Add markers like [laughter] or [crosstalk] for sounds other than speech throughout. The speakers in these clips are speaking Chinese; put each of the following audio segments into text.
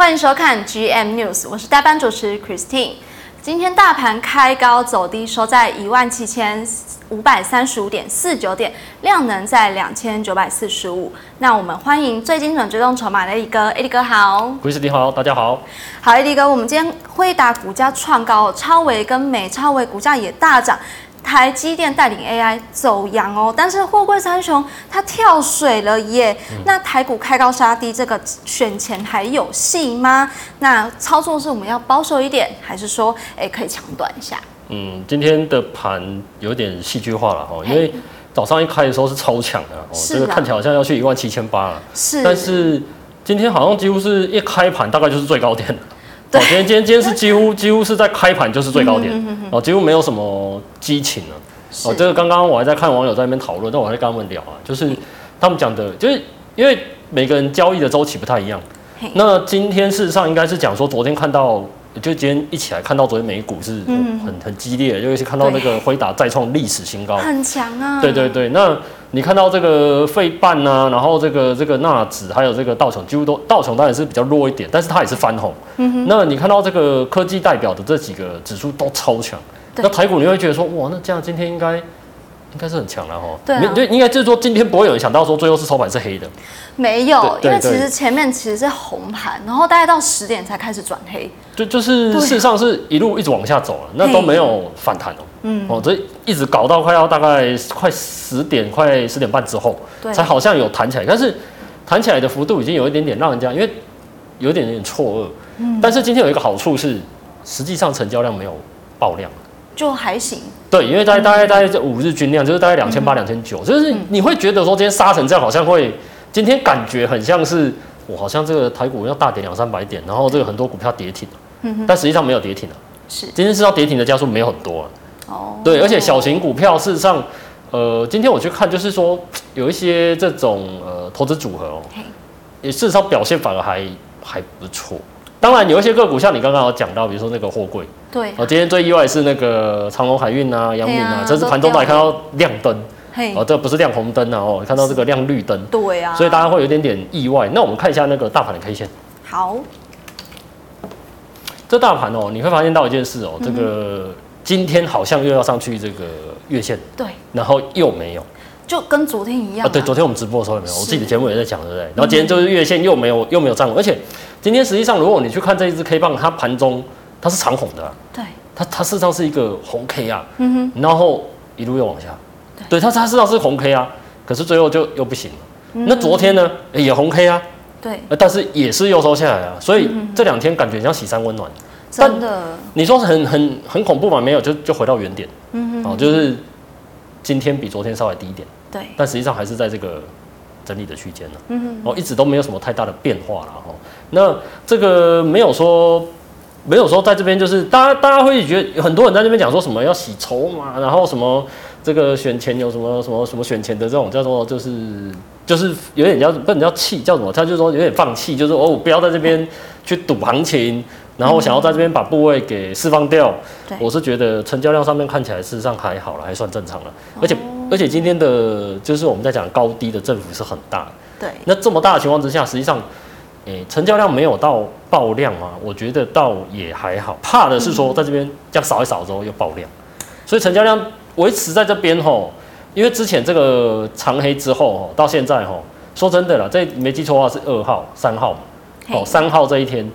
欢迎收看 GM News，我是代班主持 Christine。今天大盘开高走低，收在一万七千五百三十五点四九点，量能在两千九百四十五。那我们欢迎最精准追踪筹码的 AD 哥，AD 哥好，Christine 好，大家好。好，AD 哥，我们今天辉达股价创高，超微跟美超微股价也大涨。台积电带领 AI 走扬哦，但是货柜三雄它跳水了耶。嗯、那台股开高杀低，这个选前还有戏吗？那操作是我们要保守一点，还是说哎可以抢短一下？嗯，今天的盘有点戏剧化了哈，因为早上一开的时候是超强的哦，这个看起来好像要去一万七千八了，是，但是今天好像几乎是一开盘大概就是最高点。对，今天今天今天是几乎 [laughs] 几乎是在开盘就是最高点，哦，几乎没有什么激情了。哦，这个刚刚我还在看网友在那边讨论，但我还在跟他们聊啊，就是他们讲的，就是因为每个人交易的周期不太一样。那今天事实上应该是讲说，昨天看到。就今天一起来看到昨天美股是很很激烈，尤其是看到那个辉达再创历史新高，很强啊。对对对，那你看到这个费半啊，然后这个这个纳指还有这个道琼，几乎都道琼当然是比较弱一点，但是它也是翻红。嗯，那你看到这个科技代表的这几个指数都超强，那台股你会觉得说哇，那这样今天应该。应该是很强了哈，对、啊，就应该就是说今天不会有人想到说最后是收盘是黑的，没有，因为其实前面其实是红盘，然后大概到十点才开始转黑，就就是事实上是一路一直往下走了，那都没有反弹哦，嗯，哦，这一直搞到快要大概快十点快十点半之后，对，才好像有弹起来，但是弹起来的幅度已经有一点点让人家因为有一点点错愕，嗯，但是今天有一个好处是，实际上成交量没有爆量。就还行，对，因为大概大概大概这五日均量就是大概两千八两千九，就是你会觉得说今天杀成这样，好像会今天感觉很像是我好像这个台股要大跌两三百点，然后这个很多股票跌停，嗯但实际上没有跌停啊，是。今天知道跌停的家数没有很多啊，哦，对，而且小型股票事实上，呃，今天我去看就是说有一些这种呃投资组合哦，也事实上表现反而还还不错。当然有一些个股，像你刚刚有讲到，比如说那个货柜，对，哦，今天最意外是那个长隆海运啊、阳明啊，这是盘中都还看到亮灯，哦，这不是亮红灯啊，哦，看到这个亮绿灯，对啊，所以大家会有点点意外。那我们看一下那个大盘的 K 线，好，这大盘哦，你会发现到一件事哦，这个今天好像又要上去这个月线，对，然后又没有。就跟昨天一样啊，对，昨天我们直播的时候也没有？我自己的节目也在讲，对不对？然后今天就是月线又没有又没有站稳，而且今天实际上如果你去看这一支 K 棒，它盘中它是长红的啊，对，它它事实上是一个红 K 啊，嗯哼，然后一路又往下，对，它它事实上是红 K 啊，可是最后就又不行了。那昨天呢？也红 K 啊，对，但是也是又收下来啊，所以这两天感觉像喜三温暖，真的。你说很很很恐怖吗？没有，就就回到原点，嗯哼，哦，就是今天比昨天稍微低一点。对，但实际上还是在这个整理的区间呢。嗯哼，哦，一直都没有什么太大的变化了哈。那这个没有说，没有说在这边就是大家大家会觉得很多人在这边讲说什么要洗筹码，然后什么这个选钱有什么什么什么选钱的这种叫做就是就是有点叫不能叫气叫什么？他就说有点放弃，就是哦我不要在这边去赌行情。然后我想要在这边把部位给释放掉，对我是觉得成交量上面看起来事实上还好了，还算正常了。而且而且今天的就是我们在讲高低的振幅是很大的，对。那这么大的情况之下，实际上，诶，成交量没有到爆量嘛？我觉得倒也还好。怕的是说在这边这样扫一扫之后又爆量，所以成交量维持在这边吼。因为之前这个长黑之后吼，到现在吼，说真的啦，这没记错的话是二号、三号嘛，哦，三号这一天。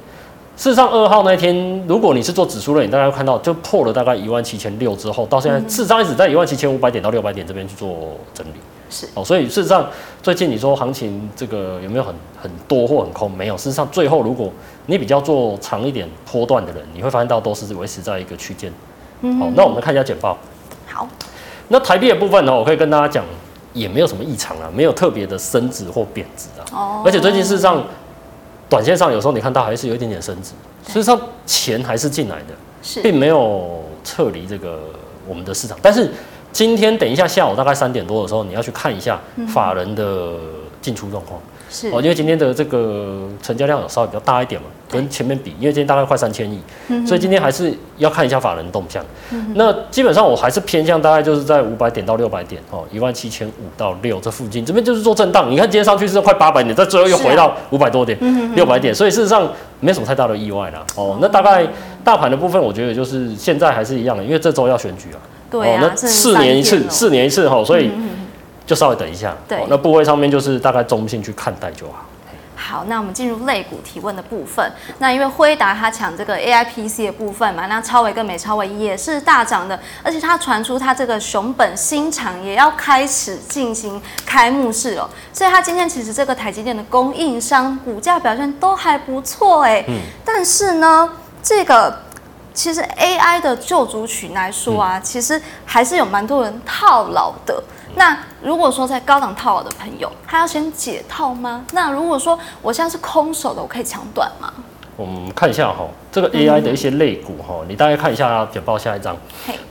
事实上，二号那一天，如果你是做指数的，你大概会看到就破了大概一万七千六之后，到现在事实上一直在一万七千五百点到六百点这边去做整理。是哦，所以事实上最近你说行情这个有没有很很多或很空？没有。事实上，最后如果你比较做长一点波段的人，你会发现到都是维持在一个区间。嗯。好，那我们看一下简报。好。那台币的部分呢，我可以跟大家讲，也没有什么异常啊，没有特别的升值或贬值啊。哦。而且最近事实上。短线上有时候你看到还是有一点点升值，实际上钱还是进来的，并没有撤离这个我们的市场。但是今天等一下下午大概三点多的时候，你要去看一下法人的进出状况。是哦，因为今天的这个成交量有稍微比较大一点嘛，跟前面比，因为今天大概快三千亿，所以今天还是要看一下法人动向。那基本上我还是偏向大概就是在五百点到六百点哦，一万七千五到六这附近，这边就是做震荡。你看今天上去是快八百点，在最后又回到五百多点，六百点，所以事实上没什么太大的意外啦。哦，那大概大盘的部分，我觉得就是现在还是一样的，因为这周要选举啊。对啊，那四年一次，四年一次哈，所以。就稍微等一下，对，那部位上面就是大概中性去看待就好。好，那我们进入类股提问的部分。那因为辉达它抢这个 AIPC 的部分嘛，那超微跟美超微也是大涨的，而且它传出它这个熊本新厂也要开始进行开幕式了，所以它今天其实这个台积电的供应商股价表现都还不错哎、欸。嗯。但是呢，这个其实 AI 的救族群来说啊，其实还是有蛮多人套牢的。那如果说在高档套牢的朋友，他要先解套吗？那如果说我现在是空手的，我可以抢短吗？我们看一下哈，这个 AI 的一些类股哈，你大概看一下简报下一张。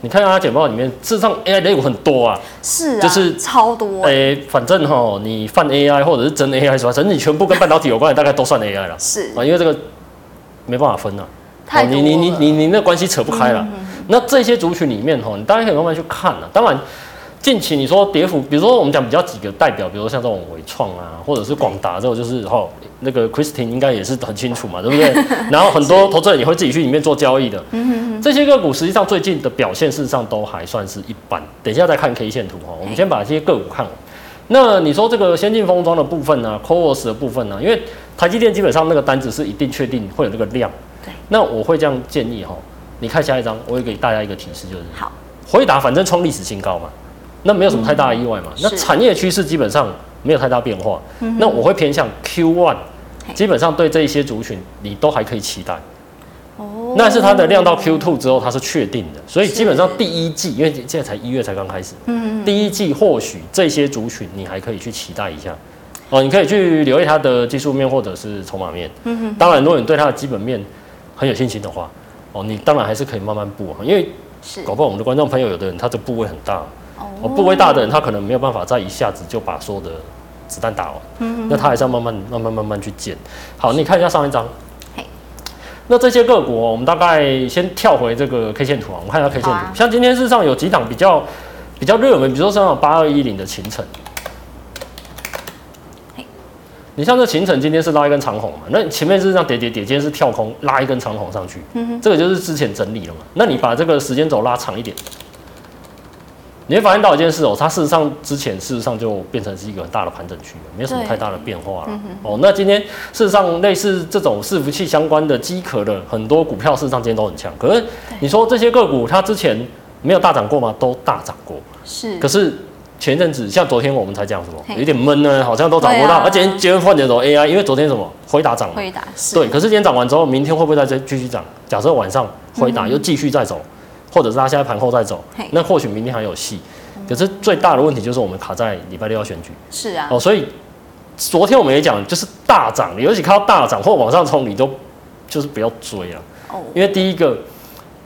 你看一下它简报里面，事实上 AI 类股很多啊。是啊。就是超多。哎，反正哈，你泛 AI 或者是真 AI 是吧？反正你全部跟半导体有关的，大概都算 AI 了。是啊，因为这个没办法分啊。你你你你你那关系扯不开了。那这些族群里面哈，你大家可以慢慢去看啊。当然。近期你说跌幅，比如说我们讲比较几个代表，比如说像这种伟创啊，或者是广达这种，就是哈那个 Christine 应该也是很清楚嘛，对不对？[laughs] 然后很多投资人也会自己去里面做交易的。嗯这些个股实际上最近的表现事实上都还算是一般。等一下再看 K 线图哈，我们先把这些个股看完。那你说这个先进封装的部分呢，CoWoS 的部分呢，因为台积电基本上那个单子是一定确定会有那个量。对。那我会这样建议哈，你看下一张，我会给大家一个提示，就是好，回答反正创历史新高嘛。那没有什么太大的意外嘛？嗯、那产业趋势基本上没有太大变化。嗯、那我会偏向 Q one，基本上对这一些族群你都还可以期待。哦。那是它的量到 Q two 之后它是确定的，所以基本上第一季，因为现在才一月才刚开始，嗯嗯。第一季或许这些族群你还可以去期待一下。哦，你可以去留意它的技术面或者是筹码面。嗯哼。当然，如果你对它的基本面很有信心的话，哦，你当然还是可以慢慢布，因为搞不好我们的观众朋友有的人他的部位很大。哦，部位大的人，他可能没有办法在一下子就把所有的子弹打完，嗯，那他还是要慢慢、慢慢、慢慢去建。好，你看一下上一张，那这些各国，我们大概先跳回这个 K 线图啊，我们看一下 K 线图。啊、像今天事实上有几档比较比较热门，比如说像八二一零的勤诚，你像这秦城今天是拉一根长红嘛，那前面是这样跌跌跌，今天是跳空拉一根长红上去，嗯，这个就是之前整理了嘛。那你把这个时间轴拉长一点。你会发现到一件事哦，它事实上之前事实上就变成是一个很大的盘整区，没有什么太大的变化了。哦，那今天事实上类似这种伺服器相关的机壳的很多股票，事实上今天都很强。可是你说这些个股它之前没有大涨过吗？都大涨过。是。可是前一阵子像昨天我们才讲什么，有点闷呢，好像都涨不到。而且今天换点什么 AI，因为昨天什么回答涨了。回答是。对，可是今天涨完之后，明天会不会再继续涨？假设晚上回答又继续再走。或者是他现在盘后再走，那或许明天还有戏。可是最大的问题就是我们卡在礼拜六要选举。是啊。哦，所以昨天我们也讲，就是大涨，尤其看到大涨或往上冲，你都就是不要追了。哦。因为第一个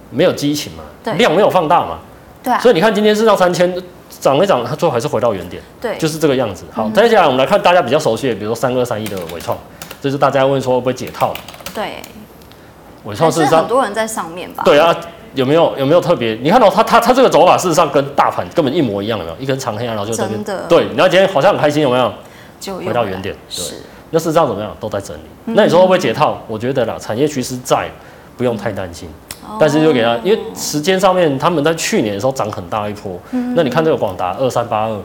没有激情嘛，量没有放大嘛。对。啊所以你看今天是到三千涨一涨，它最后还是回到原点。对。就是这个样子。好，接下来我们来看大家比较熟悉的，比如说三二三一的伟创，这是大家问说会不会解套？对。伟创事实上很多人在上面吧？对啊。有没有有没有特别？你看到它它它这个走法，事实上跟大盘根本一模一样，有没有？一根长黑啊，然后就这边。对，然后今天好像很开心，有没有？就回到原点。对。那事实上怎么样？都在整理。那你说会不会解套？我觉得啦，产业趋势在，不用太担心。但是就给他，因为时间上面他们在去年的时候涨很大一波。那你看这个广达二三八二。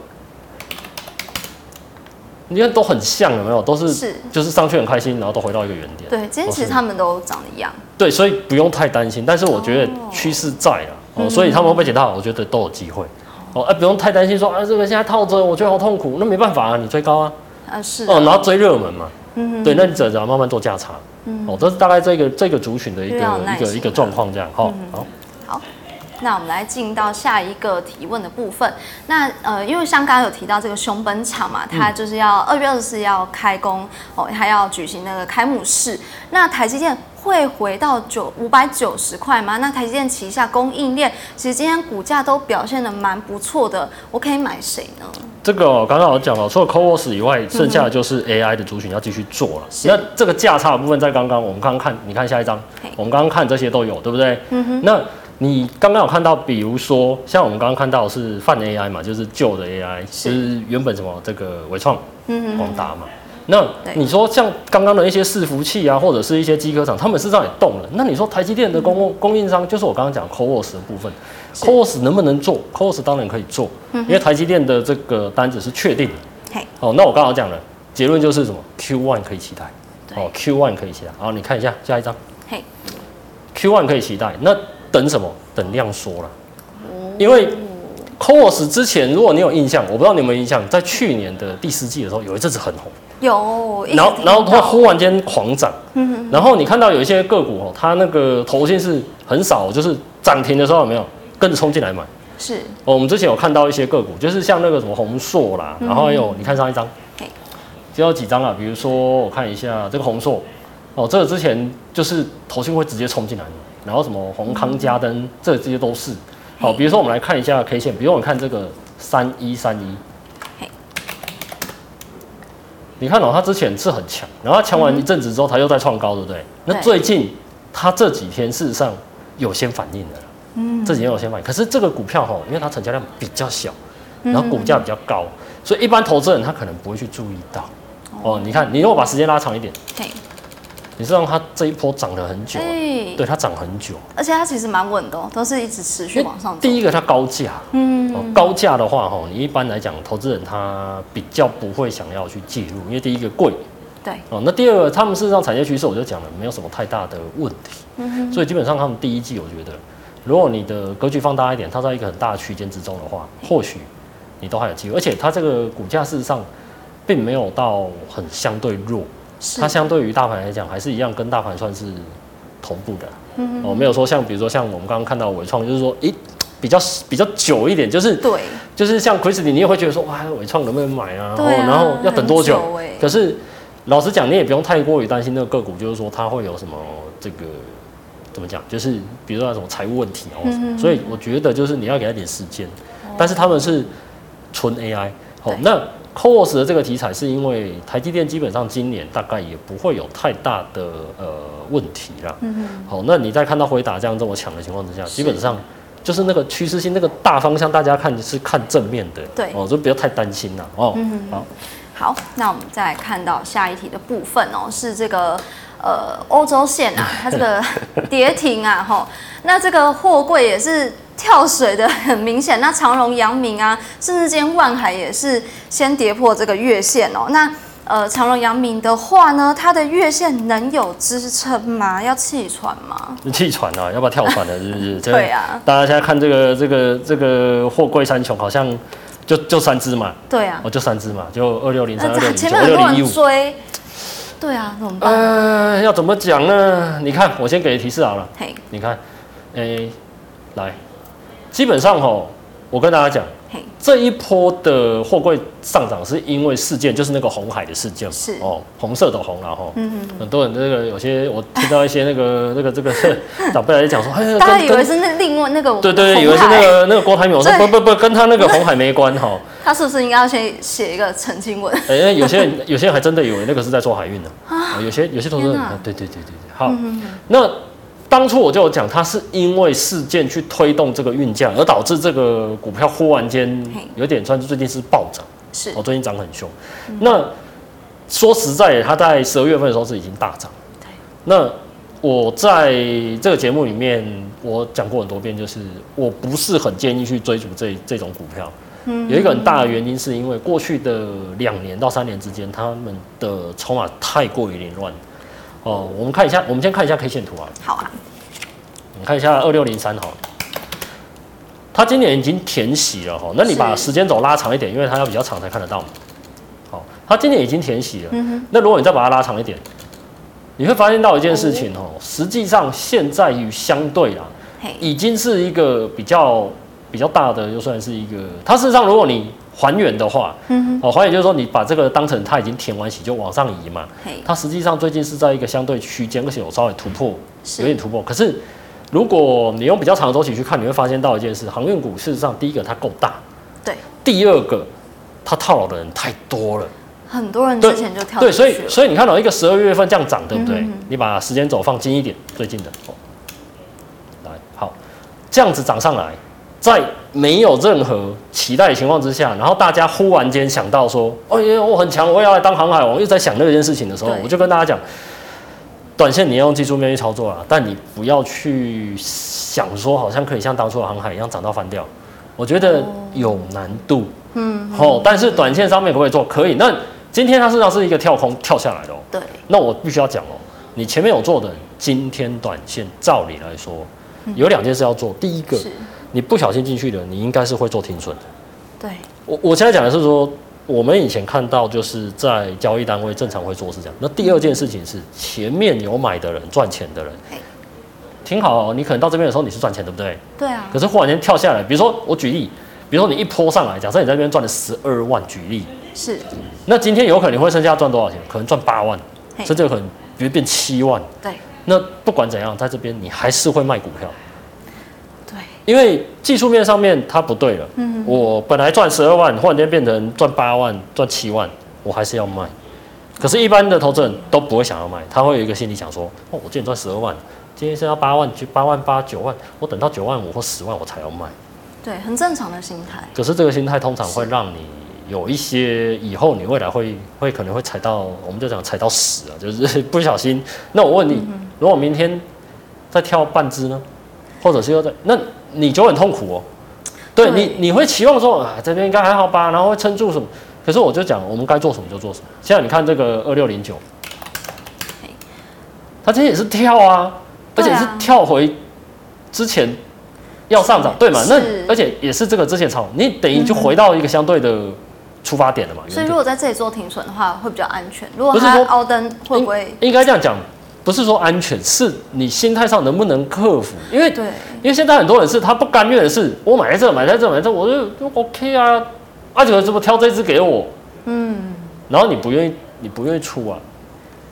你看都很像，有没有？都是是，就是上去很开心，然后都回到一个原点。对，今天其实他们都长得一样。对，所以不用太担心。但是我觉得趋势在啊，哦，所以他们会不会解套？我觉得都有机会。哦，哎，不用太担心，说啊，这个现在套着，我觉得好痛苦。那没办法啊，你追高啊。啊，是。哦，然后追热门嘛。嗯。对，那你只要慢慢做价差。嗯。哦，这是大概这个这个族群的一个一个一个状况，这样。好，好。好。那我们来进到下一个提问的部分。那呃，因为像刚刚有提到这个熊本厂嘛，它就是要二月二十四要开工哦，还要举行那个开幕式。那台积电会回到九五百九十块吗？那台积电旗下供应链其实今天股价都表现的蛮不错的，我可以买谁呢？这个刚刚我讲了，除了 CoWoS 以外，剩下的就是 AI 的族群要继续做了。是那这个价差的部分，在刚刚我们刚刚看，你看下一张，我们刚刚看这些都有，对不对？嗯哼。那你刚刚有看到，比如说像我们刚刚看到的是泛 AI 嘛，就是旧的 AI，是就是原本什么这个伟创、嗯广达嘛。那你说像刚刚的一些伺服器啊，或者是一些机壳厂，他们事实上也动了。那你说台积电的供供应商，就是我刚刚讲 CoWoS 的部分。CoWoS 能不能做？CoWoS 当然可以做，因为台积电的这个单子是确定的。嘿，哦，那我刚刚讲了，结论就是什么？Q one 可以期待。哦，Q one 可以期待。好，你看一下下一张。嘿，Q1 可以期待。那等什么？等量缩了。因为 CoWoS 之前，如果你有印象，我不知道你有没有印象，在去年的第四季的时候，有一阵子很红。有。然后，然后它忽然间狂涨。嗯。然后你看到有一些个股哦，它那个头信是很少，就是涨停的时候有没有？跟着冲进来买，是。哦，我们之前有看到一些个股，就是像那个什么红硕啦，然后还有你看上一张，只有几张啊？比如说我看一下这个红硕，哦，这个之前就是投信会直接冲进来，然后什么红康佳灯，这这些都是。好，比如说我们来看一下 K 线，比如我们看这个三一三一，你看哦，它之前是很强，然后强完一阵子之后，它又在创高，对不对？那最近它这几天事实上有先反应了。嗯，这几天有先反应，可是这个股票哈，因为它成交量比较小，然后股价比较高，所以一般投资人他可能不会去注意到。哦，你看，你如果把时间拉长一点，对，你知道它这一波涨了很久，对，它涨很久，而且它其实蛮稳的，都是一直持续往上走。第一个它高价，嗯，高价的话哈，你一般来讲，投资人他比较不会想要去介入，因为第一个贵，对，哦，那第二个他们事实上产业趋势我就讲了，没有什么太大的问题，嗯，所以基本上他们第一季我觉得。如果你的格局放大一点，它在一个很大的区间之中的话，或许你都还有机会。而且它这个股价事实上并没有到很相对弱，它相对于大盘来讲还是一样，跟大盘算是同步的。嗯，哦，没有说像比如说像我们刚刚看到伟创，就是说，诶，比较比较久一点，就是对，就是像 Christy，你也会觉得说，哇，伟创能不能买啊？对，然后要等多久？可是老实讲，你也不用太过于担心那个个股，就是说它会有什么这个。怎么讲？就是比如说那种财务问题哦，嗯、所以我觉得就是你要给他点时间。哦、但是他们是纯 AI，好、哦，那 CoWoS 的这个题材是因为台积电基本上今年大概也不会有太大的呃问题啦。嗯哼好，那你在看到辉达这样这么强的情况之下，基本上就是那个趋势性那个大方向，大家看是看正面的。对，哦，就不要太担心了哦。嗯、哼好，好，那我们再来看到下一题的部分哦，是这个。呃，欧洲线啊，它这个 [laughs] 跌停啊，吼，那这个货柜也是跳水的很明显。那长荣、阳明啊，甚至今天万海也是先跌破这个月线哦。那呃，长荣、阳明的话呢，它的月线能有支撑吗？要弃船吗？弃船啊，要不要跳船的？是不是？[laughs] 对啊。大家现在看这个这个这个货柜三雄，好像就就三只嘛。对啊。哦，就三只嘛，就二六零三、二六零九、二六零一五。对啊，怎么办？呃，要怎么讲呢？你看，我先给提示好了。嘿，你看，哎、欸，来，基本上吼，我跟大家讲，嘿，这一波的货柜上涨是因为事件，就是那个红海的事件，是哦，红色的红然后，嗯嗯，很多人那个有些我听到一些那个那个这个长辈来讲说，哎，大家以为是那另外那个，对对，以为是那个那个郭台铭，我说不不不，跟他那个红海没关哈。他是不是应该要先写一个澄清文？哎、欸，有些人有些人还真的以为那个是在做海运的啊。有些有些同事，啊对对对对对，好。那当初我就有讲，它是因为事件去推动这个运价，而导致这个股票忽然间有点算是最近是暴涨，是哦，最近涨很凶。嗯、那说实在，它在十二月份的时候是已经大涨。对那我在这个节目里面，我讲过很多遍，就是我不是很建议去追逐这这种股票。有一个很大的原因，是因为过去的两年到三年之间，他们的筹码太过于凌乱。哦，我们看一下，我们先看一下 K 线图啊。好啊。你看一下二六零三哈，它今年已经填息了哈。那你把时间轴拉长一点，因为它要比较长才看得到嘛。好，它今年已经填息了。嗯哼。那如果你再把它拉长一点，你会发现到一件事情哦，实际上现在与相对啊。已经是一个比较比较大的，就算是一个。它事实上，如果你还原的话，嗯哦，还原就是说你把这个当成它已经填完息就往上移嘛。它实际上最近是在一个相对区间，而且有稍微突破，有点突破。可是如果你用比较长的周期去看，你会发现到一件事：航运股事实上第一个它够大，对；第二个它套牢的人太多了。很多人之前就跳对，所以所以你看到一个十二月份这样涨，对不对？你把时间轴放近一点，最近的。哦，来好，这样子涨上来，在没有任何期待的情况之下，然后大家忽然间想到说，哦耶，我很强，我也要来当航海王，又在想那件事情的时候，我就跟大家讲，短线你要用技术面去操作了，但你不要去想说好像可以像当初的航海一样涨到翻掉，我觉得有难度，嗯，哦，但是短线上面可不可以做？可以，那。今天它事实上是一个跳空跳下来的哦。对。那我必须要讲哦，你前面有做的，今天短线照理来说，有两件事要做。第一个，你不小心进去的，你应该是会做停损的。对。我我现在讲的是说，我们以前看到就是在交易单位正常会做是这样。那第二件事情是，前面有买的人赚钱的人，挺好哦，你可能到这边的时候你是赚钱，对不对？对啊。可是忽然间跳下来，比如说我举例，比如说你一波上来，假设你在这边赚了十二万，举例。是，那今天有可能会剩下赚多少钱？可能赚八万，甚至有可能比如变七万。对，那不管怎样，在这边你还是会卖股票。对，因为技术面上面它不对了。嗯，我本来赚十二万，忽然间变成赚八万、赚七万，我还是要卖。可是，一般的投资人都不会想要卖，他会有一个心理想说：哦，我今天赚十二万，今天剩下八万，就八万八、九万，我等到九万五或十万我才要卖。对，很正常的心态。可是这个心态通常会让你。有一些以后你未来会会可能会踩到，我们就讲踩到屎啊，就是不小心。那我问你，嗯、如果明天再跳半只呢，或者是又在，那你就很痛苦哦。对，你，你会期望说啊，这边应该还好吧，然后会撑住什么？可是我就讲，我们该做什么就做什么。现在你看这个二六零九，它今天也是跳啊，而且是跳回之前要上涨，对，对嘛？那而且也是这个之前炒，你等于就回到一个相对的。出发点了嘛？所以如果在这里做停损的话，会比较安全。如果它凹灯会不会？应该这样讲，不是说安全，是你心态上能不能克服？因为对，因为现在很多人是他不甘愿的是，我买在这，买在这，买在这，我就就 OK 啊。阿九怎么挑这只给我？嗯。然后你不愿意，你不愿意出啊。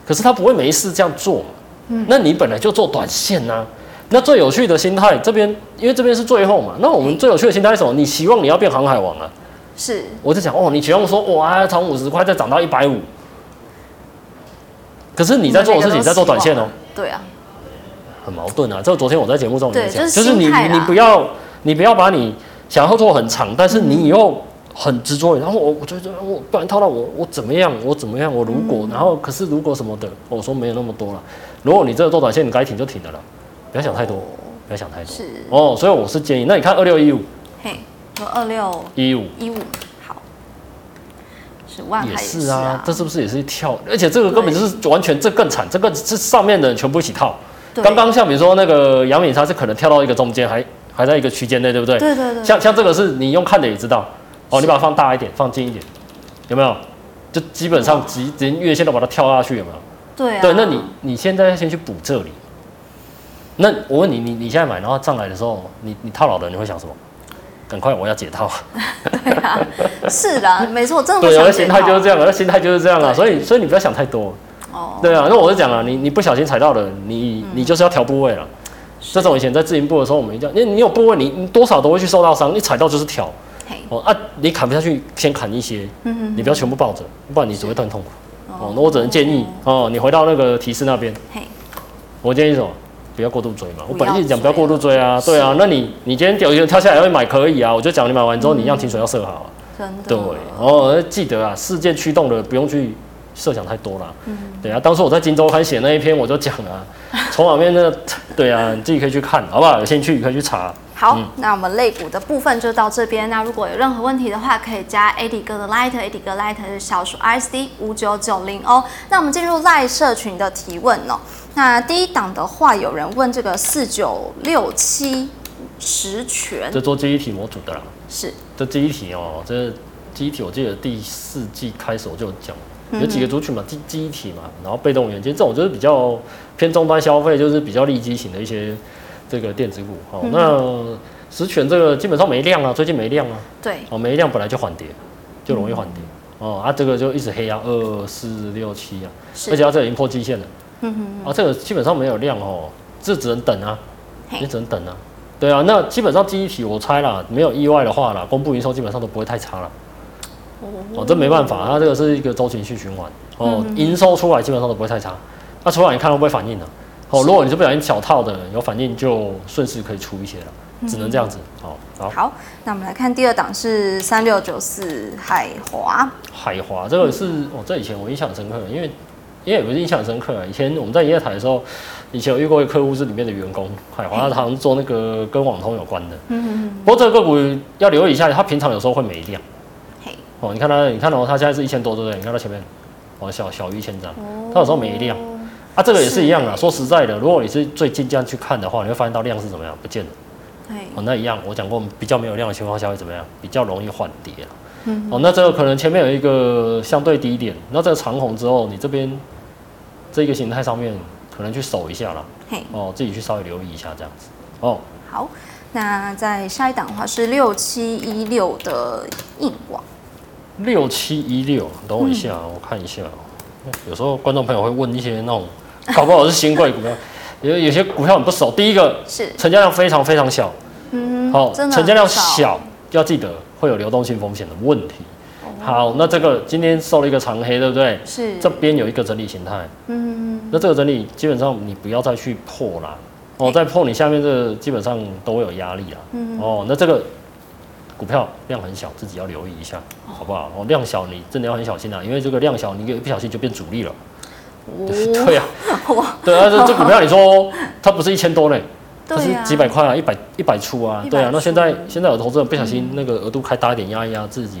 可是他不会没事这样做。嗯。那你本来就做短线呐、啊。那最有趣的心态这边，因为这边是最后嘛。那我们最有趣的心态是什么？你希望你要变航海王啊？是，我就想哦，你期望说哇，从五十块再涨到一百五，可是你在做的事情在做短线哦。对啊，很矛盾啊。这个昨天我在节目中也讲，就是，就是你你不要你不要把你想要做很长，但是你以后很执着。然后我我觉得我不然套到我我怎么样我怎么样我如果然后可是如果什么的，我说没有那么多了。如果你这个做短线，你该停就停的了，不要想太多，不要想太多。是哦，所以我是建议，那你看二六一五。嘿二六一五一五，好，是万海也是啊，这是不是也是一跳？而且这个根本就是完全，这更惨，这个这上面的人全部一起套。刚刚像比如说那个阳明，它是可能跳到一个中间，还还在一个区间内，对不对？对对对。像像这个是你用看的也知道，哦，你把它放大一点，放近一点，有没有？就基本上几连月线都把它跳下去，有没有？对啊。对，那你你现在先去补这里。那我问你，你你现在买，然后上来的时候，你你套牢的，你会想什么？很快我要解套。[laughs] 对啊，是的，没错，真的。对，我的心态就是这样，我的心态就是这样啊，所以所以你不要想太多。哦。对啊，那我就讲了，你你不小心踩到了，你你就是要调部位了。这种以前在自营部的时候，我们一样，你你有部位，你你多少都会去受到伤，你踩到就是挑。哦啊，你砍不下去，先砍一些。嗯你不要全部抱着，不然你只会更痛苦。哦，那我只能建议哦，你回到那个提示那边。我建议什么？不要过度追嘛，我本来一直讲不要过度追啊，对啊，那你你今天有人跳下来要买可以啊，我就讲你买完之后你一样停损要设好啊，真的，对，哦，记得啊，事件驱动的不用去设想太多啦，嗯，对啊，当初我在金周刊写那一篇我就讲了，[laughs] 从里面那对啊，你自己可以去看，好不好？有兴趣可以去查。好，那我们肋骨的部分就到这边，那如果有任何问题的话，可以加 AD 哥的 Light，AD 哥 Light 是小数 ISD 五九九零哦。那我们进入赖社群的提问哦。那第一档的话，有人问这个四九六七十全，这做记忆体模组的啦。是。这记忆体哦，这记忆体我记得第四季开始我就有讲，有几个族群嘛，记记忆体嘛，然后被动元件这种就是比较偏终端消费，就是比较利基型的一些这个电子股哦，嗯、那十全这个基本上没量啊，最近没量啊，对，哦，没量本来就缓跌，就容易缓跌、嗯、哦，啊，这个就一直黑啊，二四六七啊，而且它这已经破季线了，嗯哼，啊，这个基本上没有量哦，这只能等啊，也只能等啊，对啊，那基本上第一题我猜啦，没有意外的话啦，公布营收基本上都不会太差了，哦，这没办法，它这个是一个周期性循环，哦，营、收出来基本上都不会太差，那出来你看会不会反应呢？哦，如果你是不小心小套的，有反应就顺势可以出一些了，只能这样子。好，好，好，那我们来看第二档是三六九四海华。海华这个是哦，这以前我印象很深刻，因为也不是印象很深刻啊。以前我们在营业台的时候，以前有遇过一个客户是里面的员工，海华他好像做那个跟网通有关的。嗯嗯。不过这个个股要留意一下，它平常有时候会没量。嘿。哦，你看它，你看哦，它现在是一千多，对不对？你看它前面，哦，小小于一千张，它有时候没量。啊，这个也是一样啊。说实在的，如果你是最近这样去看的话，你会发现到量是怎么样，不见了。对哦，那一样，我讲过，比较没有量的情况下会怎么样？比较容易缓跌了。嗯。哦，那这个可能前面有一个相对低点，那这个长红之后，你这边这个形态上面可能去守一下了。嘿。哦，自己去稍微留意一下这样子。哦。好，那在下一档的话是六七一六的硬广。六七一六，等我一下，嗯、我看一下。有时候观众朋友会问一些那种，搞不好是新贵股票，[laughs] 有有些股票很不熟。第一个是成交量非常非常小，嗯，好，成交量小要记得会有流动性风险的问题。好，那这个今天收了一个长黑，对不对？是。这边有一个整理形态，嗯，那这个整理基本上你不要再去破啦，哦，再破你下面这个基本上都会有压力啦，嗯，哦，那这个。股票量很小，自己要留意一下，好不好？哦，量小你真的要很小心啊，因为这个量小，你一不小心就变主力了。哦、[laughs] 对啊，哇 [laughs] 对啊，这这股票你说它不是一千多呢，它是几百块啊，一百一百出啊，对啊。那现在现在有投资人不小心那个额度开大一点压一压，自己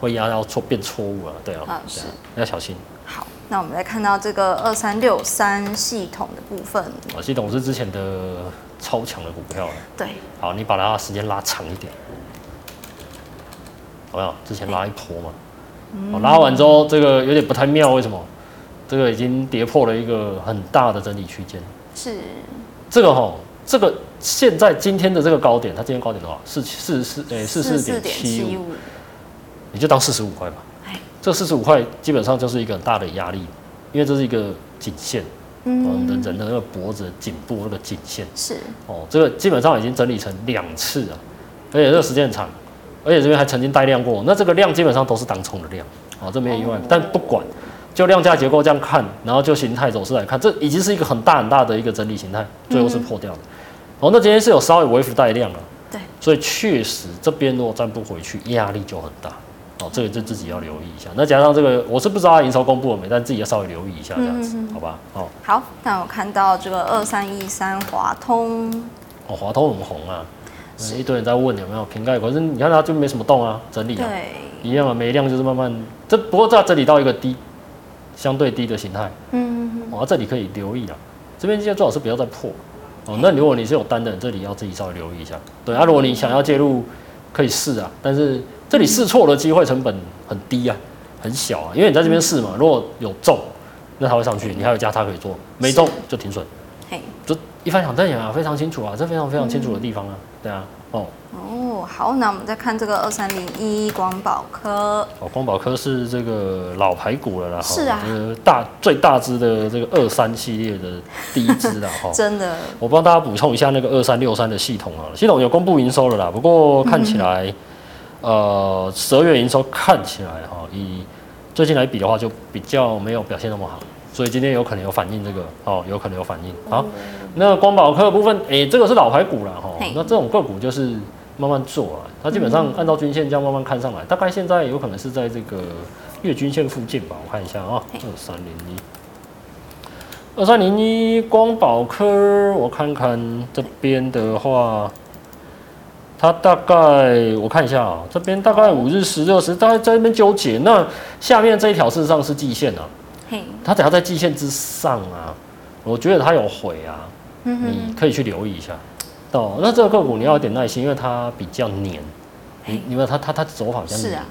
会压到错变错误了，对啊，啊是要小心。好，那我们来看到这个二三六三系统的部分。啊，系统是之前的超强的股票。对。好，你把它时间拉长一点。好没有？之前拉一波嘛，嗯、拉完之后这个有点不太妙，为什么？这个已经跌破了一个很大的整理区间。是。这个哈，这个现在今天的这个高点，它今天高点多少是四四诶四四点七五，你就当四十五块吧。嘿这四十五块基本上就是一个很大的压力，因为这是一个颈线，嗯，的人的那个脖子、颈部那个颈线。是。哦，这个基本上已经整理成两次了，而且这个时间很长。而且这边还曾经带量过，那这个量基本上都是当冲的量，哦，这没有意外。但不管，就量价结构这样看，然后就形态走势来看，这已经是一个很大很大的一个整理形态，最后是破掉的。哦，那今天是有稍微微幅带量了，对，所以确实这边如果站不回去，压力就很大。哦，这个就自己要留意一下。那加上这个，我是不知道它营收公布了没，但自己要稍微留意一下这样子，好吧？哦，好，那我看到这个二三一三华通，哦，华通很红啊。一堆人在问有没有瓶盖，可是你看它就没什么动啊，整理啊，对一样啊，没量就是慢慢这，不过这整理到一个低，相对低的形态，嗯，哦，这里可以留意啊，这边现在最好是不要再破，哦，那如果你是有单的，这里要自己稍微留意一下，对啊，如果你想要介入，可以试啊，但是这里试错的机会成本很低啊，很小啊，因为你在这边试嘛，如果有中，那它会上去，你还有加差可以做，没中就停损，嘿，就一翻两瞪眼啊，非常清楚啊，这非常非常清楚的地方啊。对啊，哦。哦，好，那我们再看这个二三零一光宝科。哦，光宝科是这个老牌股了啦，是啊，这个大最大只的这个二三系列的第一只啦，哈，[laughs] 真的。我帮大家补充一下那个二三六三的系统啊，系统有公布营收了啦，不过看起来，嗯、呃，十二月营收看起来哈，以最近来比的话，就比较没有表现那么好。所以今天有可能有反应，这个哦，有可能有反应。好，那光宝科的部分，诶、欸，这个是老牌股了哈。那这种个股就是慢慢做啊，它基本上按照均线这样慢慢看上来，大概现在有可能是在这个月均线附近吧。我看一下啊，二三零一，二三零一光宝科，我看看这边的话，它大概我看一下啊，这边大概五日、十日、二十，大概在那边纠结。那下面这一条事实上是季线啊。它只要在季线之上啊，我觉得它有回啊，嗯、你可以去留意一下。哦，那这个个股你要有点耐心，因为它比较黏。你因为它它它走法比较黏，是啊，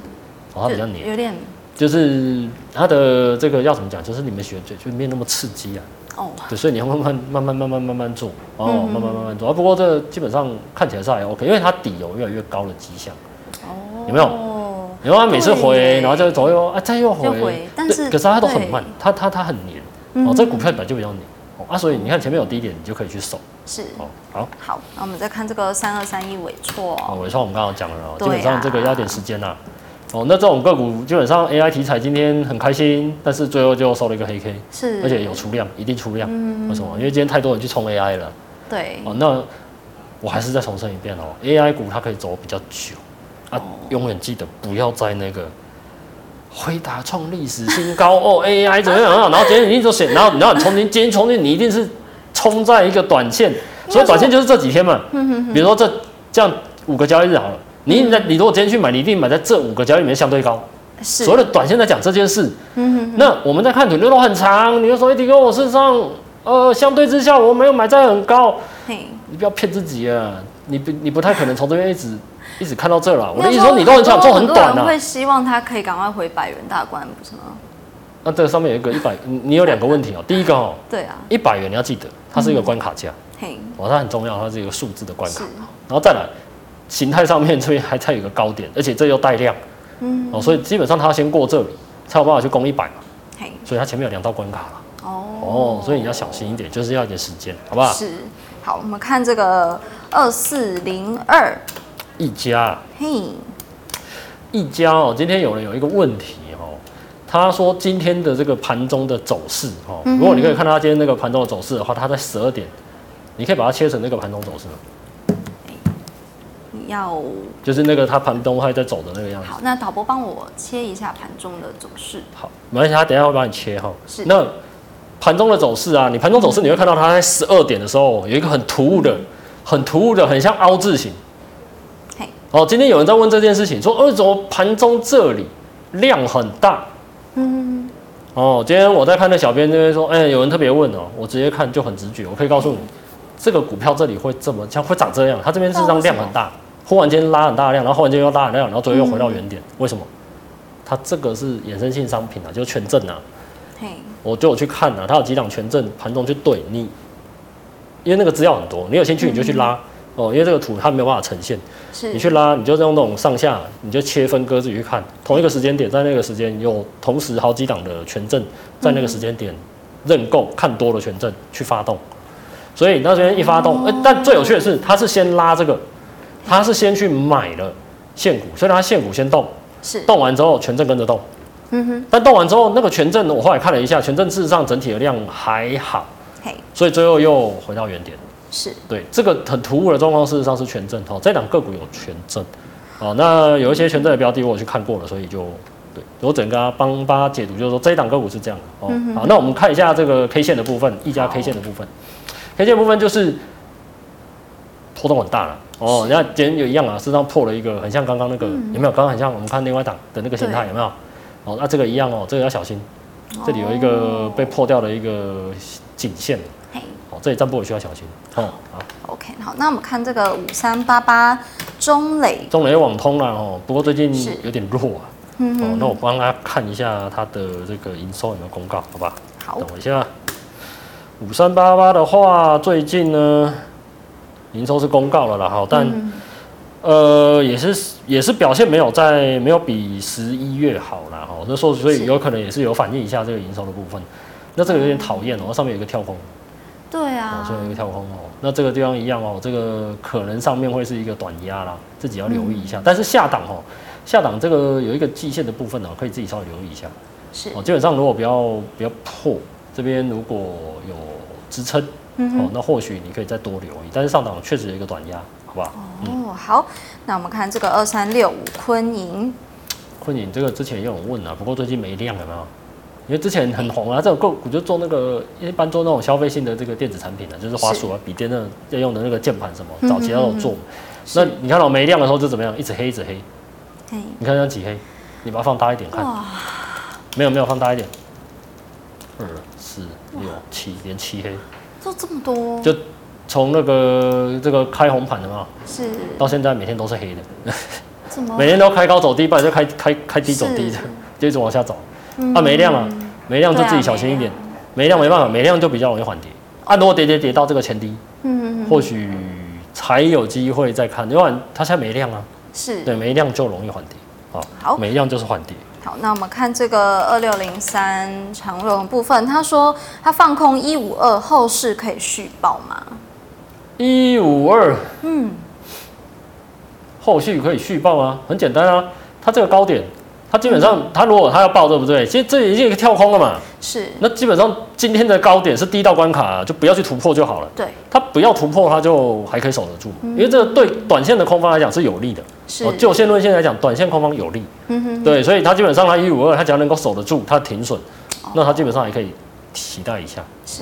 哦，它比较黏，有点，就是它的这个要怎么讲？就是你们选就就没有那么刺激啊。哦，对，所以你要慢慢慢慢慢慢慢慢做哦，慢慢慢慢做啊。不过这基本上看起来是还 OK，因为它底有越来越高的迹象。哦，有没有？有啊，每次回，然后就左右啊，再又回，但是可是它都很慢，它它它很黏哦。这股票本来就比较黏哦啊，所以你看前面有低点，你就可以去守。是哦，好，好，那我们再看这个三二三一尾错。哦，尾错我们刚刚讲了哦，基本上这个要点时间呐。哦，那这种个股基本上 AI 题材今天很开心，但是最后就收了一个黑 K，是，而且有出量，一定出量。嗯，为什么？因为今天太多人去冲 AI 了。对。哦，那我还是再重申一遍哦，AI 股它可以走比较久，啊，永远记得不要在那个回答创历史新高哦，AI 怎么样啊？然后今天你一定就选，然后你知道你冲进，今天冲进，你一定是冲在一个短线，所以短线就是这几天嘛。嗯，比如说这这样五个交易日好了。你在你如果今天去买，你一定买在这五个交易里面相对高。是。所谓的短线在讲这件事。嗯哼哼。那我们在看图流动很长，你就说一定跟我身上，呃，相对之下我没有买在很高。嘿。你不要骗自己啊！你不你不太可能从这边一直一直看到这了。我的意思说，你都很想做很短啊。会希望他可以赶快回百元大关，不是吗？那这上面有一个一百，你有两个问题哦。第一个哦。对啊。一百元你要记得，它是一个关卡价。嘿。哇，它很重要，它是一个数字的关卡。然后再来。形态上面这边还差有个高点，而且这又带量，嗯，哦，所以基本上它要先过这里，才有办法去攻一百嘛，嘿，所以它前面有两道关卡了，哦，哦，所以你要小心一点，就是要一点时间，好不好？是，好，我们看这个二四零二，一家，嘿，一家哦，今天有人有一个问题哦，他说今天的这个盘中的走势哦，如果你可以看到他今天那个盘中的走势的话，他在十二点，你可以把它切成那个盘中走势吗？要就是那个它盘中还在走的那个样子。好，那导播帮我切一下盘中的走势。好，没关系，他等一下会帮你切哈。是。那盘中的走势啊，你盘中走势你会看到它在十二点的时候有一个很突兀的、很突兀的、很像凹字形。嘿。哦，今天有人在问这件事情，说为什么盘中这里量很大？嗯。哦，今天我在看那小编这边说，哎，有人特别问哦，我直接看就很直觉，我可以告诉你，这个股票这里会这么像会长这样，它这边是让量很大。忽然间拉很大量，然后忽然间又拉很大量，然后最后又回到原点。嗯、为什么？它这个是衍生性商品啊，就是权证啊。嘿，我就有去看啊，它有几档权证盘中去对你，因为那个资料很多，你有兴趣你就去拉、嗯、哦，因为这个图它没有办法呈现。是，你去拉，你就用那种上下，你就切分割自己去看，同一个时间点，在那个时间有同时好几档的权证在那个时间点认购看多的权证去发动，所以那边一发动，哎、哦，但最有趣的是，它是先拉这个。他是先去买了现股，所以他现股先动，是。动完之后权证跟着动，嗯哼。但动完之后，那个权证呢，我后来看了一下，权证事实上整体的量还好，嘿，所以最后又回到原点，是。对这个很突兀的状况，事实上是权证哦，这档个股有权证，哦，那有一些权证的标的我去看过了，所以就对。我整个帮帮他解读，就是说这一档个股是这样的。哦，嗯、好，那我们看一下这个 K 线的部分，一家 K 线的部分，K 线部分就是波动很大了。哦，你看今天有一样啊，事实上破了一个很像刚刚那个，嗯、有没有？刚刚很像我们看另外一档的那个形态，有没有？哦，那这个一样哦，这个要小心，这里有一个被破掉的一个颈线，嘿，哦，这里站不稳需要小心。哦，好，OK，好，那我们看这个五三八八中磊，中磊网通了哦，不过最近有点弱啊。嗯哦，那我帮大家看一下它的这个营收有没有公告，好吧？好，等我一下。五三八八的话，最近呢？营收是公告了啦，哈，但、嗯、呃也是也是表现没有在没有比十一月好啦。哈，那说所以有可能也是有反映一下这个营收的部分，那这个有点讨厌哦，上面有一个跳空，对啊，上面有一个跳空哦，那这个地方一样哦，这个可能上面会是一个短压啦，自己要留意一下，嗯、但是下档哦，下档这个有一个季线的部分呢，可以自己稍微留意一下，是。哦，基本上如果不要不要破这边如果有支撑。哦，那或许你可以再多留意，但是上档确实有一个短压，好不好？哦，嗯、好，那我们看这个二三六五坤银，坤银这个之前也有人问啊，不过最近没量了，有没有？因为之前很红啊，这个我就做那个一般做那种消费性的这个电子产品啊，就是滑鼠啊、笔电那要用的那个键盘什么，早期都有做。那你看到没亮的时候就怎么样？一直黑，一直黑。你看它几黑？你把它放大一点看。哇。没有没有，放大一点。二四六七，连七黑。做这么多，就从那个这个开红盘的嘛，是。到现在每天都是黑的，怎么？每天都开高走低，不然就开开开低走低的，就一直往下走。啊，没量了，没量就自己小心一点，没量。没办法，没量就比较容易缓跌。按、啊、如果跌跌跌到这个前低，嗯，或许才有机会再看，因为它现在没量啊，是。对，没量就容易缓跌。啊，好，没量就是缓跌。好，那我们看这个二六零三长荣部分，他说他放空一五二，后市可以续报吗？一五二，嗯，后续可以续报啊？很简单啊，它这个高点。它基本上，它如果它要爆，对不对？其实这已经一个跳空了嘛。是。那基本上今天的高点是第一道关卡，就不要去突破就好了。对。它不要突破，它就还可以守得住，因为这个对短线的空方来讲是有利的。是。就线论线来讲，短线空方有利。嗯哼。对，所以它基本上它一五二，它只要能够守得住，它停损，那它基本上还可以期待一下。是。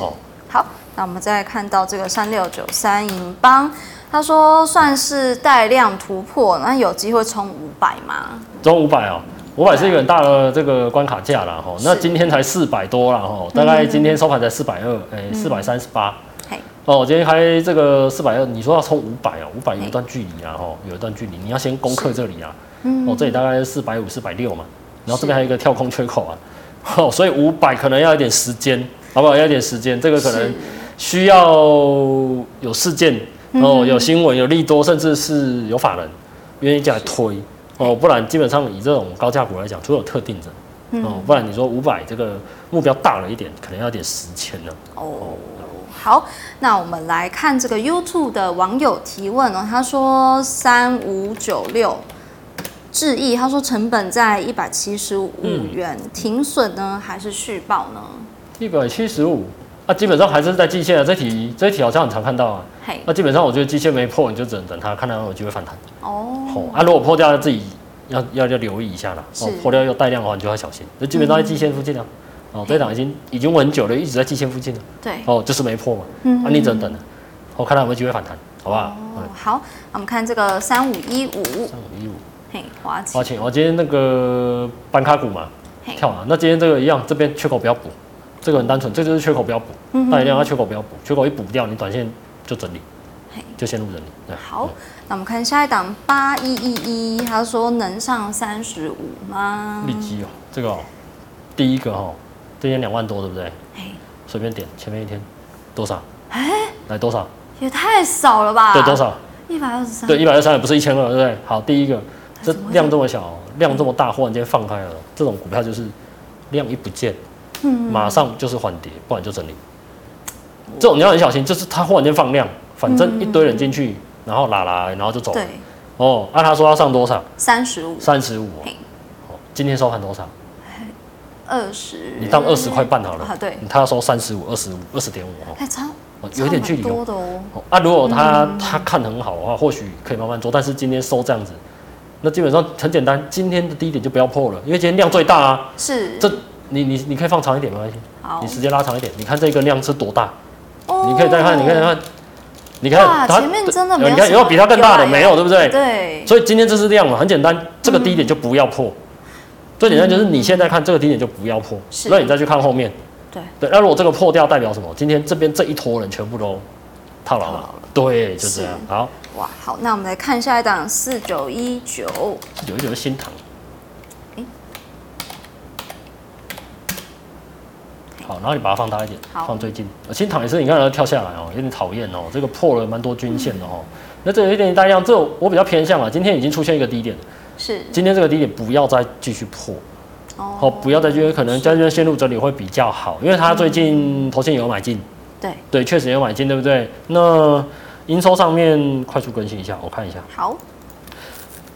好，那我们再看到这个三六九三银邦，他说算是带量突破，那有机会冲五百吗？冲五百哦。五百是一个很大的这个关卡价了哈，那今天才四百多了哈，大概今天收盘才四百二，哎，四百三十八。哦，今天开这个四百二，你说要冲五百啊？五百有一段距离啊，哈，有一段距离，你要先攻克这里啊。哦，这里大概四百五、四百六嘛，然后这边还有一个跳空缺口啊，[laughs] 哦，所以五百可能要一点时间，好不好？要一点时间，这个可能需要有事件哦，有新闻、有利多，甚至是有法人愿意进来推。哦，不然基本上以这种高价股来讲，除了有特定的，哦，不然你说五百这个目标大了一点，可能要点十千呢。哦，好，那我们来看这个 YouTube 的网友提问哦，他说三五九六致意，他说成本在一百七十五元，嗯、停损呢还是续报呢？一百七十五。那、啊、基本上还是在季线啊，这题这题好像很常看到啊。那、啊、基本上我觉得季线没破，你就只能等它，看它有机会反弹。哦。好啊，如果破掉了，自己要要要留意一下啦。是哦，破掉要带量的话，你就要小心。那基本上在季线附近啊。嗯、哦，这档已经已经稳久了，一直在季线附近了。对。哦，就是没破嘛。嗯。啊，你只能等了。我、哦、看它有没有机会反弹，好不好？哦，好。那我们看这个三五一五。三五一五。嘿，华勤。华勤，我今天那个板卡股嘛，跳啊。那今天这个一样，这边缺口不要补。这个很单纯，这就是缺口不要补，大量它缺口不要补，缺口一补掉，你短线就整理，就陷入整理。好，那我们看下一档八一一一，他说能上三十五吗？利基哦，这个哦，第一个哈，今天两万多，对不对？随便点，前面一天多少？哎，来多少？也太少了吧？对，多少？一百二十三。对，一百二十三也不是一千二，对不对？好，第一个，这量这么小，量这么大，忽然间放开了，这种股票就是量一不见。马上就是缓跌，不然就整理。这种你要很小心，就是他忽然间放量，反正一堆人进去，然后拉来，然后就走。对。哦，按他说要上多少？三十五。三十五。今天收盘多少？二十。你当二十块半好了。对。他要收三十五，二十五，二十点五哦。还差。有一点距离。多的哦。啊，如果他他看很好的话，或许可以慢慢做。但是今天收这样子，那基本上很简单，今天的低点就不要破了，因为今天量最大啊。是。这。你你你可以放长一点没关系，好，你时间拉长一点，你看这个量是多大？你可以再看，你可以再看，你看它前面真的没有，你看有比它更大的？没有，对不对？对。所以今天这是量嘛，很简单，这个低点就不要破。最简单就是你现在看这个低点就不要破，那你再去看后面。对对，那如果这个破掉代表什么？今天这边这一坨人全部都套牢了。对，就这样。好。哇，好，那我们来看下一档四九一九。四九一九是新唐。好，然后你把它放大一点，好放最近。新塘也是，你看它跳下来哦，有点讨厌哦。这个破了蛮多均线的哦。嗯、那这有一点大量，这我比较偏向啊。今天已经出现一个低点，是。今天这个低点不要再继续破，哦，不要再继续，可能在这边线路整理会比较好，因为它最近头线有买进，对对，确实有买进，对不对？那营收上面快速更新一下，我看一下。好。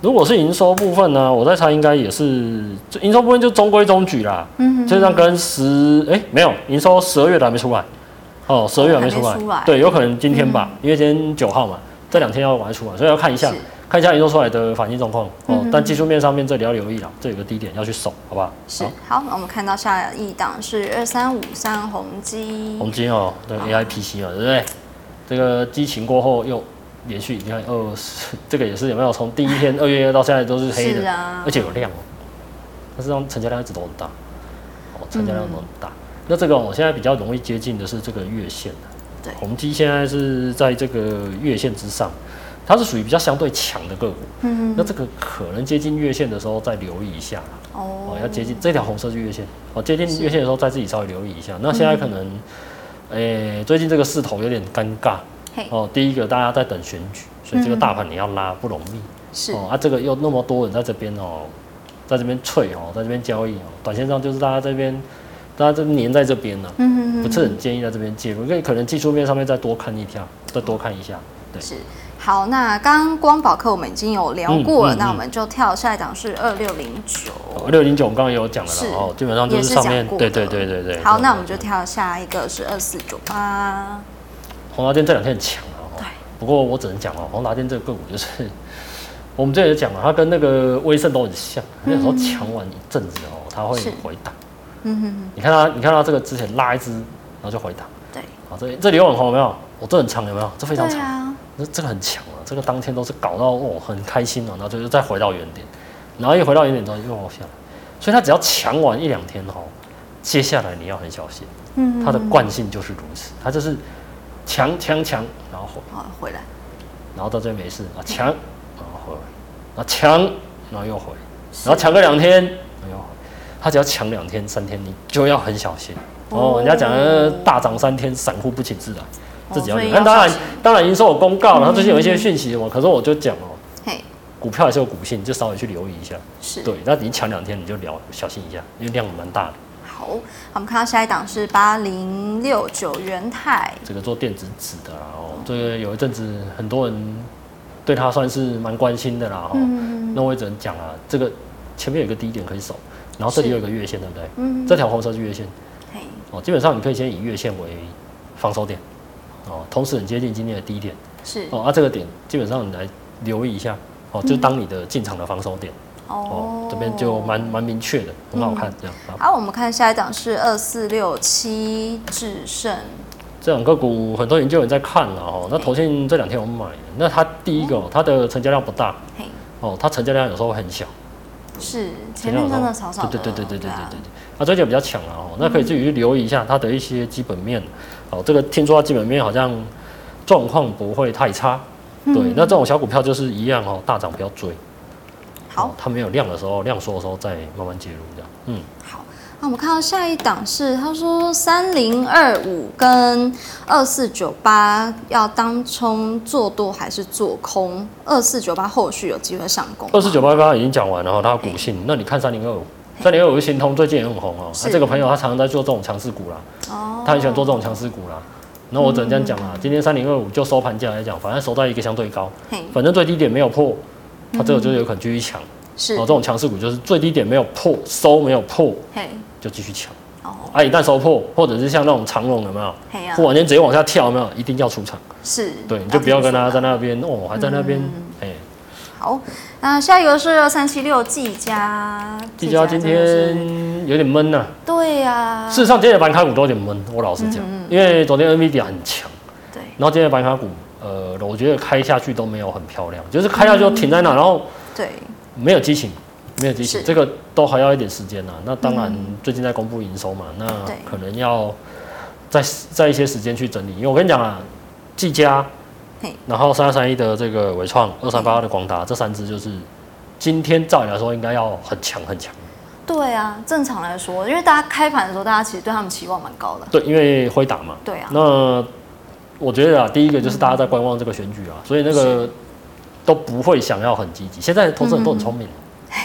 如果是营收部分呢，我在猜应该也是，营收部分就中规中矩啦。嗯这样跟十哎、欸、没有营收十二月的还没出来，哦十二月还没出来，对，有可能今天吧，嗯、因为今天九号嘛，这两天要完出来，所以要看一下，看一下营收出来的反应状况哦。但技术面上面这里要留意了，这有个低点要去守，好不好？是好，那我们看到下一档是二三五三宏基，宏基哦，对 AIPC 哦，对不对？这个激情过后又。连续你看二十，[laughs] 这个也是有没有？从第一天二月到现在都是黑的，啊、而且有量哦。但是这成交量一直都很大，哦，成交量都很大。嗯、那这个我现在比较容易接近的是这个月线的，对，宏基现在是在这个月线之上，它是属于比较相对强的个股。嗯，那这个可能接近月线的时候再留意一下。哦，要接近这条红色是月线，哦，接近月线的时候再自己稍微留意一下。那现在可能，诶、欸，最近这个势头有点尴尬。哦，第一个大家在等选举，所以这个大盘你要拉不容易。是哦，啊，这个又那么多人在这边哦，在这边脆哦，在这边交易哦，短线上就是大家这边，大家这边黏在这边呢。嗯，不是很建议在这边介入，因为可能技术面上面再多看一下，再多看一下。对。是。好，那刚刚光宝课我们已经有聊过了，嗯嗯嗯、那我们就跳下一档是二六零九。二六零九我们刚刚也有讲了，是哦，基本上就是上面，对对对对对。好，那我们就跳下一个是二四九八。宏达电这两天很强啊，对。不过我只能讲哦，宏达电这个个股就是，我们这里也讲了，它跟那个威盛都很像，那时候强完一阵子哦，它会回档。嗯哼哼。你看它，你看它这个之前拉一只，然后就回档。对。好，这这里有很红有没有？我这很长有没有？这非常长。这这个很强啊！这个当天都是搞到哦很开心哦，然后就是再回到原点，然后一回到原点之后又往下，所以它只要强完一两天哦，接下来你要很小心。嗯，它的惯性就是如此，它就是强强强，然后回啊回来，然后到这边没事啊强，然后回来，啊强，然后又回，然后强个两天，又回，他只要强两天三天，你就要很小心哦。人家讲的大涨三天，散户不请自来。自己要，那当然，当然已经说我公告了，他最近有一些讯息嘛，可是我就讲哦，嘿，股票还是有股性，就稍微去留意一下。是，对，那你抢两天你就聊，小心一下，因为量蛮大的。好，我们看到下一档是八零六九元泰，这个做电子纸的啦，哦，这个有一阵子很多人对他算是蛮关心的啦，嗯，那我也只能讲啊，这个前面有个低点可以守，然后这里有一个月线，对不对？嗯，这条红色是月线，嘿，哦，基本上你可以先以月线为防守点。哦，同时很接近今天的低点，是哦，啊，这个点基本上你来留意一下，哦，就当你的进场的防守点，哦，哦，这边就蛮蛮明确的，很好看，嗯、这样。好，好，我们看下一档是二四六七智胜，这两个股很多研究员在看了哦，那头先这两天我们买的，那它第一个、哦、它的成交量不大，嘿，哦，它成交量有时候很小，是前面真的少少的，对对对对对对对对，那最近比较强了哦，那可以自己去留意一下它的一些基本面。哦，这个听说它基本面好像状况不会太差，嗯、对，那这种小股票就是一样哦，大涨不要追。好、哦，它没有量的时候，量缩的时候再慢慢介入这样。嗯，好，那我们看到下一档是，他说三零二五跟二四九八要当冲做多还是做空？二四九八后续有机会上攻？二四九八刚刚已经讲完了，然后它股性，那你看三零二五。三零二五新通最近也很红哦，那这个朋友他常常在做这种强势股啦，哦，他很喜欢做这种强势股啦。那我只能这样讲啦，今天三零二五就收盘价来讲，反正收在一个相对高，反正最低点没有破，它这个就有可能继续强。是哦，这种强势股就是最低点没有破，收没有破，就继续抢。哦，啊，一旦收破，或者是像那种长龙有没有？或完全直接往下跳有没有？一定要出场。是，对，你就不要跟他在那边哦，还在那边，哎。好，那下一个是二三七六技嘉，技嘉今天有点闷呐、啊。对呀、啊，事实上今天的板卡股都有点闷，我老实讲，因为昨天 NVIDIA 很强，对，然后今天的板卡股，呃，我觉得开下去都没有很漂亮，就是开下去就停在那，然后对，没有激情，没有激情，是这个都还要一点时间呐。那当然最近在公布营收嘛，那可能要再再一些时间去整理，因为我跟你讲啊，技嘉。然后三二三一的这个伟创，二三八二的广达，这三只就是今天照理来说应该要很强很强。对啊，正常来说，因为大家开盘的时候，大家其实对他们期望蛮高的。对，因为辉达嘛。对啊。那我觉得啊，第一个就是大家在观望这个选举啊，所以那个都不会想要很积极。现在投资人都很聪明，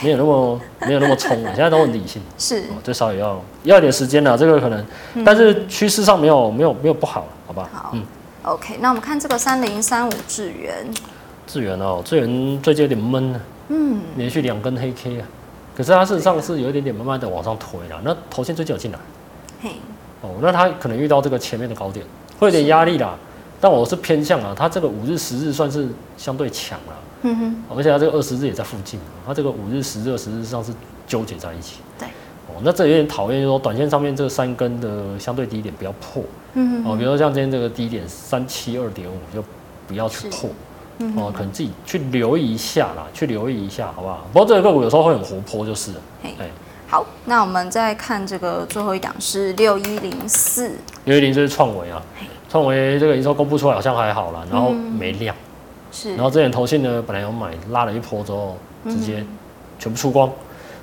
没有那么没有那么冲，[laughs] 现在都很理性。是。最少也要要一点时间了，这个可能，但是趋势上没有没有没有不好，好吧？好。嗯。OK，那我们看这个三零三五智源，智源哦，智源最近有点闷啊，嗯，连续两根黑 K 啊，可是它事实上是有一点点慢慢的往上推了。那头线最近有进来，嘿，哦，那它可能遇到这个前面的高点，会有点压力啦。但我是偏向啊，它这个五日、十日算是相对强了，嗯哼，而且它这个二十日也在附近，它这个五日、十日、二十日上是纠结在一起，对。哦那这有点讨厌，就是说短线上面这三根的相对低点不要破，嗯哦，比如说像今天这个低点三七二点五就不要去破，哦，可能自己去留意一下啦，去留意一下，好不好？不过这个个股有时候会很活泼，就是，哎，好，那我们再看这个最后一档是六一零四，六一零四是创维啊，创维这个营收公布出来好像还好啦，然后没量，是。然后之前投信呢，本来有买，拉了一波之后，直接全部出光。嗯、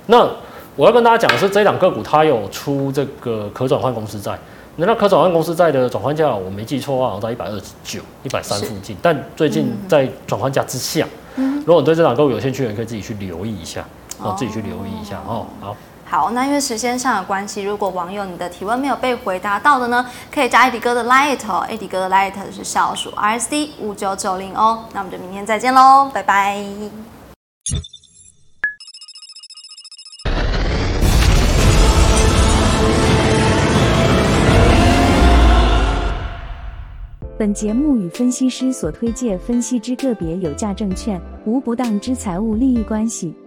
那我要跟大家讲的是，这一档个股它有出这个可转换公司债。那那可转换公司债的转换价，我没记错的话，好像在一百二十九、一百三附近。但最近在转换价之下。嗯。如果你对这档个股有兴趣，你可以自己去留意一下，哦，自己去留意一下哦。好。好，那因为时间上的关系，如果网友你的提问没有被回答到的呢，可以加 Eddie 哥的 Line 哦，Eddie 哥的 Line 是小数 R S D 五九九零哦。那我们就明天再见喽，拜拜。本节目与分析师所推介分析之个别有价证券无不当之财务利益关系，